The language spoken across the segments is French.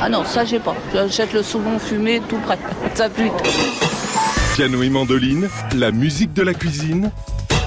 Ah non, ça j'ai pas. J'achète le saumon fumé tout prêt. Ça pue. Piano et mandoline, la musique de la cuisine,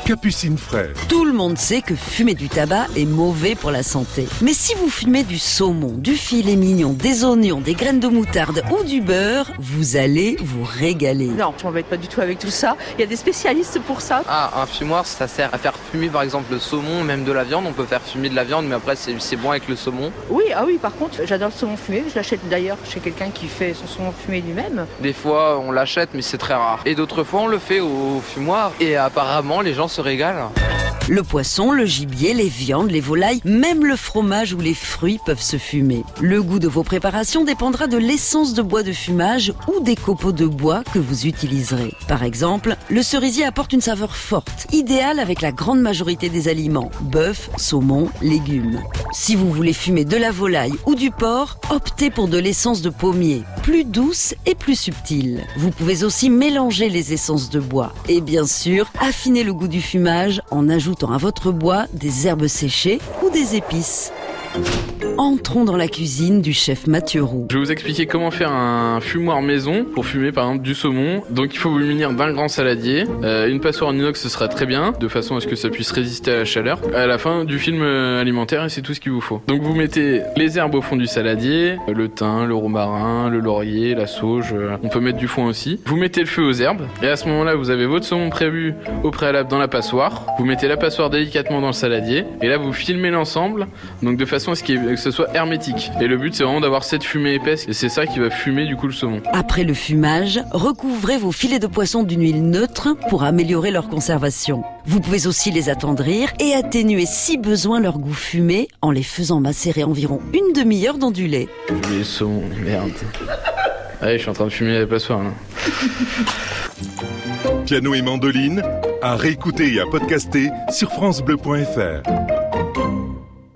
Capucine Frère. Tout le monde sait que fumer du tabac est mauvais pour la santé. Mais si vous fumez du saumon, du filet mignon, des oignons, des graines de moutarde ou du beurre, vous allez vous régaler. Non, je m'embête pas du tout avec tout ça. Il y a des spécialistes pour ça. Ah, un fumoir, ça sert à faire fumer par exemple le saumon, même de la viande. On peut faire fumer de la viande, mais après c'est bon avec le saumon. Oui, ah oui, par contre, j'adore le saumon fumé. Je l'achète d'ailleurs chez quelqu'un qui fait son saumon fumé lui-même. Des fois, on l'achète, mais c'est très rare. Et d'autres fois, on le fait au fumoir. Et apparemment, les gens se régalent. Le poisson, le gibier, les viandes, les volailles, même le fromage ou les fruits peuvent se fumer. Le goût de vos préparations dépendra de l'essence de bois de fumage ou des copeaux de bois que vous utiliserez. Par exemple, le cerisier apporte une saveur forte, idéale avec la grande majorité des aliments, bœuf, saumon, légumes. Si vous voulez fumer de la volaille ou du porc, optez pour de l'essence de pommier, plus douce et plus subtile. Vous pouvez aussi mélanger les essences de bois et bien sûr, affiner le goût du fumage en ajoutant à votre bois des herbes séchées ou des épices. Entrons dans la cuisine du chef Mathieu Roux. Je vais vous expliquer comment faire un fumoir maison pour fumer par exemple du saumon. Donc il faut vous munir d'un grand saladier. Euh, une passoire en inox ce sera très bien, de façon à ce que ça puisse résister à la chaleur. À la fin du film euh, alimentaire et c'est tout ce qu'il vous faut. Donc vous mettez les herbes au fond du saladier, euh, le thym, le romarin, le laurier, la sauge, on peut mettre du foin aussi. Vous mettez le feu aux herbes et à ce moment-là vous avez votre saumon prévu au préalable dans la passoire. Vous mettez la passoire délicatement dans le saladier et là vous filmez l'ensemble donc de façon à ce que ce soit hermétique. Et le but c'est vraiment d'avoir cette fumée épaisse et c'est ça qui va fumer du coup le saumon. Après le fumage, recouvrez vos filets de poisson d'une huile neutre pour améliorer leur conservation. Vous pouvez aussi les attendrir et atténuer si besoin leur goût fumé en les faisant macérer environ une demi-heure dans du lait. Les saumons, merde. Allez, je suis en train de fumer la passoire. Piano et mandoline, à réécouter et à podcaster sur FranceBleu.fr.